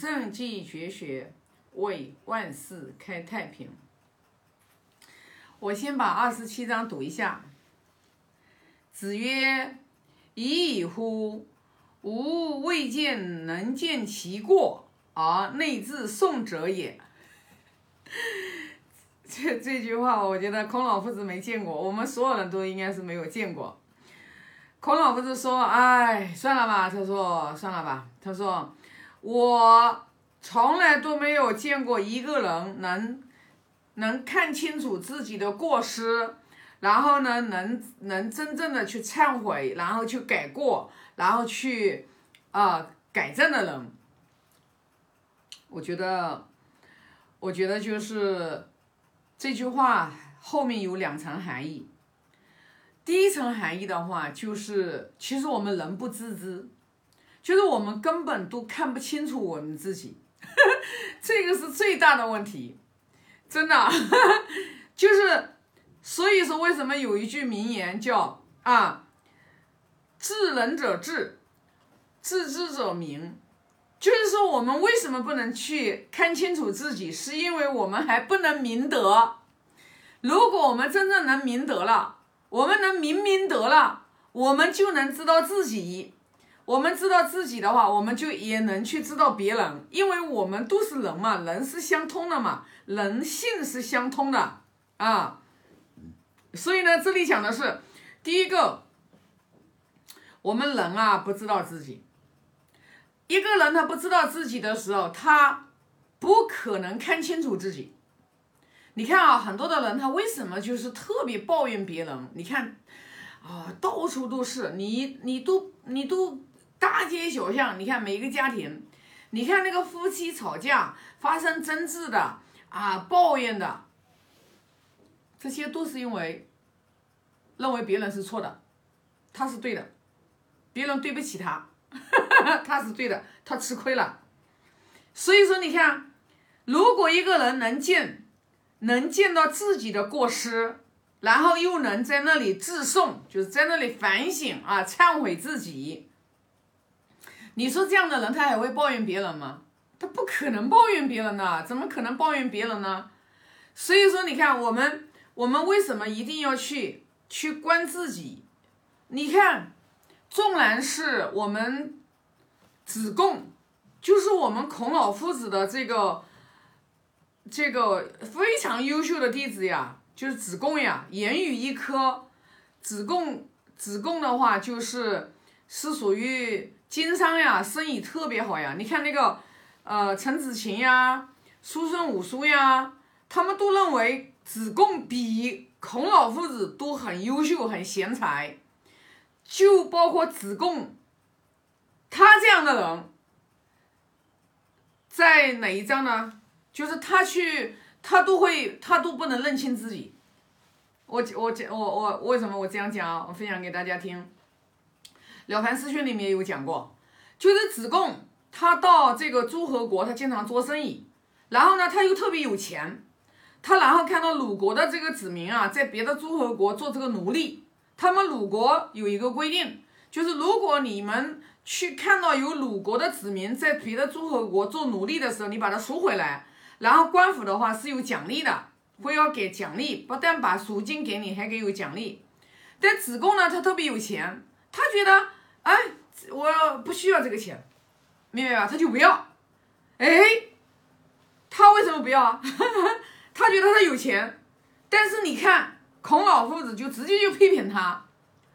正气绝学，为万世开太平。我先把二十七章读一下。子曰：“已矣乎！吾未见能见其过而内自宋者也。”这这句话，我觉得孔老夫子没见过，我们所有人都应该是没有见过。孔老夫子说：“哎，算了吧。”他说：“算了吧。”他说。我从来都没有见过一个人能能看清楚自己的过失，然后呢，能能真正的去忏悔，然后去改过，然后去啊改正的人。我觉得，我觉得就是这句话后面有两层含义。第一层含义的话，就是其实我们人不自知。就是我们根本都看不清楚我们自己，这个是最大的问题，真的，就是所以说为什么有一句名言叫啊，知人者智，自知者明，就是说我们为什么不能去看清楚自己，是因为我们还不能明德。如果我们真正能明德了，我们能明明德了，我们就能知道自己。我们知道自己的话，我们就也能去知道别人，因为我们都是人嘛，人是相通的嘛，人性是相通的啊。所以呢，这里讲的是第一个，我们人啊不知道自己，一个人他不知道自己的时候，他不可能看清楚自己。你看啊，很多的人他为什么就是特别抱怨别人？你看啊，到处都是你，你都你都。大街小巷，你看每一个家庭，你看那个夫妻吵架、发生争执的啊、抱怨的，这些都是因为认为别人是错的，他是对的，别人对不起他，他是对的，他吃亏了。所以说，你看，如果一个人能见，能见到自己的过失，然后又能在那里自颂，就是在那里反省啊、忏悔自己。你说这样的人，他还会抱怨别人吗？他不可能抱怨别人的，怎么可能抱怨别人呢？所以说，你看我们，我们为什么一定要去去观自己？你看，纵然是我们子贡，就是我们孔老夫子的这个这个非常优秀的弟子呀，就是子贡呀，言语一科。子贡，子贡的话就是是属于。经商呀，生意特别好呀。你看那个，呃，陈子琴呀，叔孙武叔呀，他们都认为子贡比孔老夫子都很优秀、很贤才。就包括子贡，他这样的人，在哪一章呢？就是他去，他都会，他都不能认清自己。我我我我为什么我这样讲？我分享给大家听。《了凡四训》里面有讲过，就是子贡他到这个诸侯国，他经常做生意，然后呢，他又特别有钱，他然后看到鲁国的这个子民啊，在别的诸侯国做这个奴隶，他们鲁国有一个规定，就是如果你们去看到有鲁国的子民在别的诸侯国做奴隶的时候，你把他赎回来，然后官府的话是有奖励的，会要给奖励，不但把赎金给你，还给有奖励。但子贡呢，他特别有钱，他觉得。哎，我不需要这个钱，明白吧？他就不要。哎，他为什么不要啊？他觉得他有钱，但是你看孔老夫子就直接就批评他，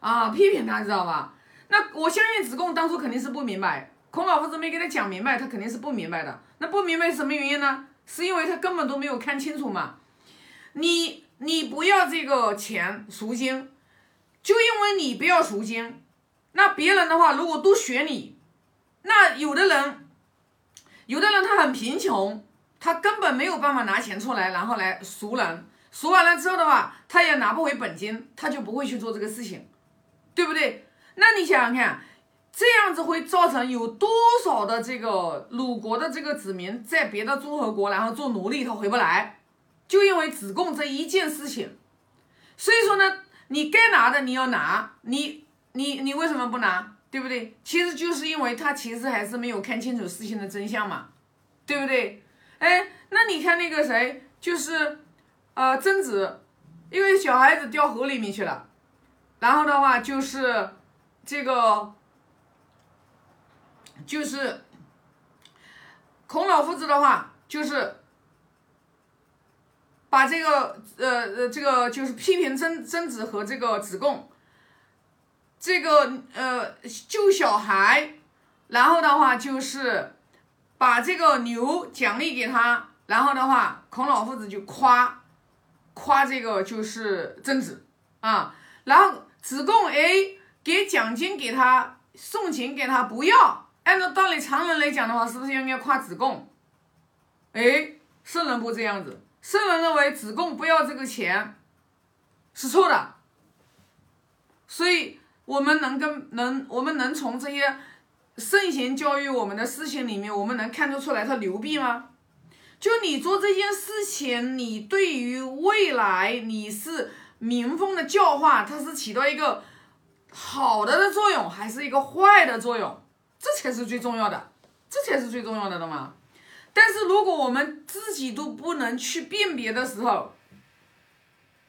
啊，批评他，知道吧？那我相信子贡当初肯定是不明白，孔老夫子没给他讲明白，他肯定是不明白的。那不明白什么原因呢？是因为他根本都没有看清楚嘛。你你不要这个钱赎金，就因为你不要赎金。那别人的话，如果都学你，那有的人，有的人他很贫穷，他根本没有办法拿钱出来，然后来赎人，赎完了之后的话，他也拿不回本金，他就不会去做这个事情，对不对？那你想想看，这样子会造成有多少的这个鲁国的这个子民在别的诸侯国，然后做奴隶，他回不来，就因为子贡这一件事情。所以说呢，你该拿的你要拿，你。你你为什么不拿？对不对？其实就是因为他其实还是没有看清楚事情的真相嘛。对不对？哎，那你看那个谁，就是呃贞子，因为小孩子掉河里面去了，然后的话就是这个就是孔老夫子的话就是把这个呃呃这个就是批评曾曾子和这个子贡。这个呃救小孩，然后的话就是把这个牛奖励给他，然后的话孔老夫子就夸夸这个就是曾子啊，然后子贡哎给奖金给他送钱给他不要，按照道理常人来讲的话，是不是应该夸子贡？哎，圣人不这样子，圣人认为子贡不要这个钱是错的，所以。我们能跟能，我们能从这些圣贤教育我们的事情里面，我们能看得出来他牛逼吗？就你做这件事情，你对于未来你是民风的教化，它是起到一个好的的作用，还是一个坏的作用？这才是最重要的，这才是最重要的的嘛。但是如果我们自己都不能去辨别的时候，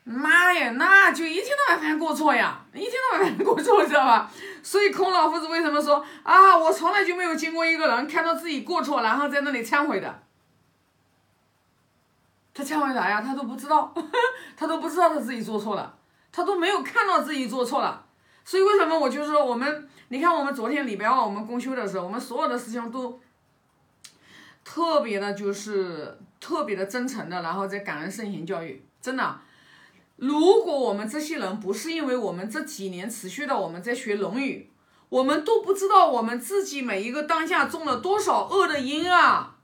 妈呀，那就一天到晚犯过错呀，一天到晚犯过错，知道吧？所以孔老夫子为什么说啊，我从来就没有见过一个人看到自己过错，然后在那里忏悔的。他忏悔啥呀？他都不知道，他都不知道他自己做错了，他都没有看到自己做错了。所以为什么我就说我们，你看我们昨天礼拜二我们公休的时候，我们所有的事情都特别的，就是特别的真诚的，然后在感恩圣贤教育，真的。如果我们这些人不是因为我们这几年持续的我们在学《论语》，我们都不知道我们自己每一个当下种了多少恶的因啊！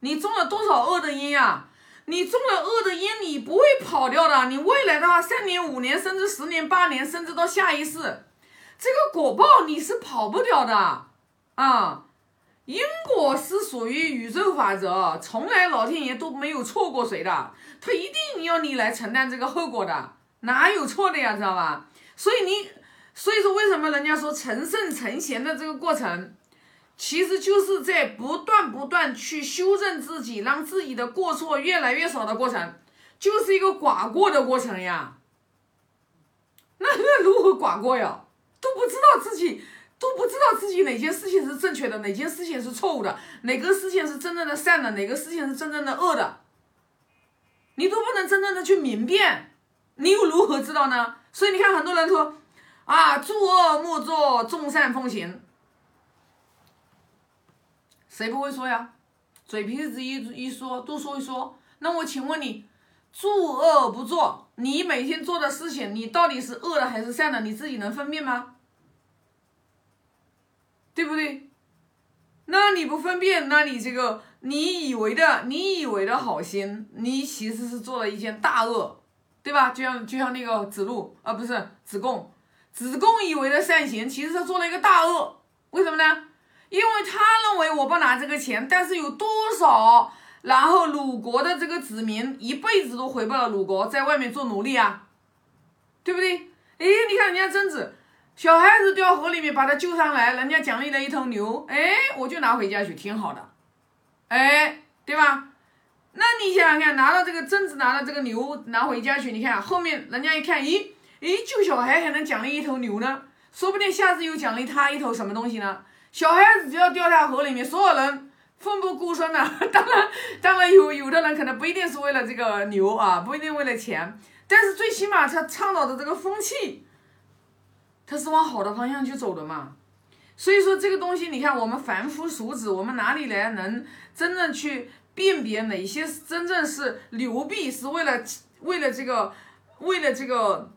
你种了多少恶的因啊？你种了恶的因，你不会跑掉的。你未来的话，三年、五年，甚至十年、八年，甚至到下一世，这个果报你是跑不掉的啊！因果是属于宇宙法则，从来老天爷都没有错过谁的，他一定要你来承担这个后果的，哪有错的呀，知道吧？所以你，所以说为什么人家说成圣成贤的这个过程，其实就是在不断不断去修正自己，让自己的过错越来越少的过程，就是一个寡过的过程呀。那那如何寡过呀？都不知道自己。都不知道自己哪件事情是正确的，哪件事情是错误的，哪个事情是真正的善的，哪个事情是真正的恶的，你都不能真正的去明辨，你又如何知道呢？所以你看，很多人说啊，诸恶莫作，众善奉行，谁不会说呀？嘴皮子一一说，多说一说。那我请问你，诸恶不作，你每天做的事情，你到底是恶的还是善的？你自己能分辨吗？对不对？那你不分辨，那你这个你以为的你以为的好心，你其实是做了一件大恶，对吧？就像就像那个子路啊，不是子贡，子贡以为的善行，其实他做了一个大恶。为什么呢？因为他认为我不拿这个钱，但是有多少，然后鲁国的这个子民一辈子都回不了鲁国，在外面做奴隶啊，对不对？哎，你看人家曾子。小孩子掉河里面，把他救上来，人家奖励了一头牛，哎，我就拿回家去，挺好的，哎，对吧？那你想想看，拿到这个贞子，拿到这个牛，拿回家去，你看后面人家一看，咦，咦，救小孩还能奖励一头牛呢？说不定下次又奖励他一头什么东西呢？小孩子只要掉下河里面，所有人奋不顾身的，当然，当然有有的人可能不一定是为了这个牛啊，不一定为了钱，但是最起码他倡导的这个风气。它是往好的方向去走的嘛，所以说这个东西，你看我们凡夫俗子，我们哪里来能真正去辨别哪些真正是流弊，是为了为了这个为了这个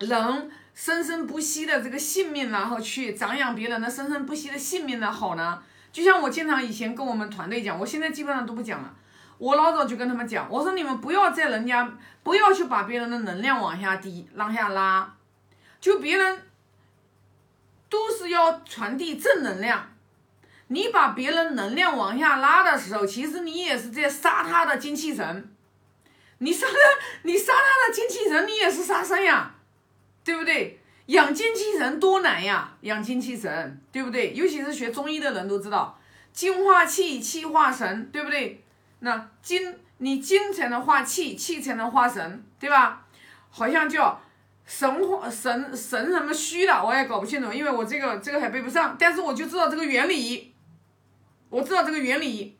人生生不息的这个性命，然后去长养别人的生生不息的性命的好呢？就像我经常以前跟我们团队讲，我现在基本上都不讲了，我老早就跟他们讲，我说你们不要在人家不要去把别人的能量往下低，往下拉。就别人都是要传递正能量，你把别人能量往下拉的时候，其实你也是在杀他的精气神。你杀他，你杀他的精气神，你也是杀生呀，对不对？养精气神多难呀，养精气神，对不对？尤其是学中医的人都知道，精化气，气化神，对不对？那精，你精才能化气，气才能化神，对吧？好像叫神话神神什么虚的，我也搞不清楚，因为我这个这个还背不上，但是我就知道这个原理，我知道这个原理，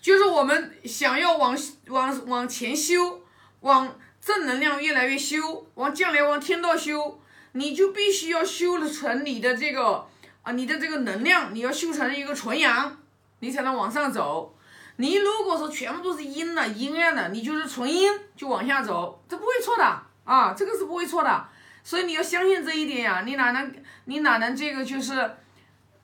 就是我们想要往往往前修，往正能量越来越修，往将来往天道修，你就必须要修成你的这个啊，你的这个能量，你要修成一个纯阳，你才能往上走。你如果说全部都是阴的、阴暗的，你就是纯阴，就往下走，这不会错的啊，这个是不会错的。所以你要相信这一点呀，你哪能你哪能这个就是，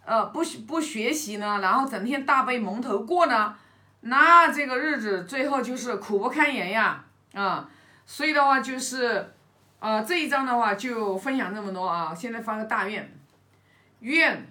呃，不不学习呢？然后整天大背蒙头过呢？那这个日子最后就是苦不堪言呀啊！所以的话就是，呃，这一章的话就分享这么多啊。现在发个大愿，愿。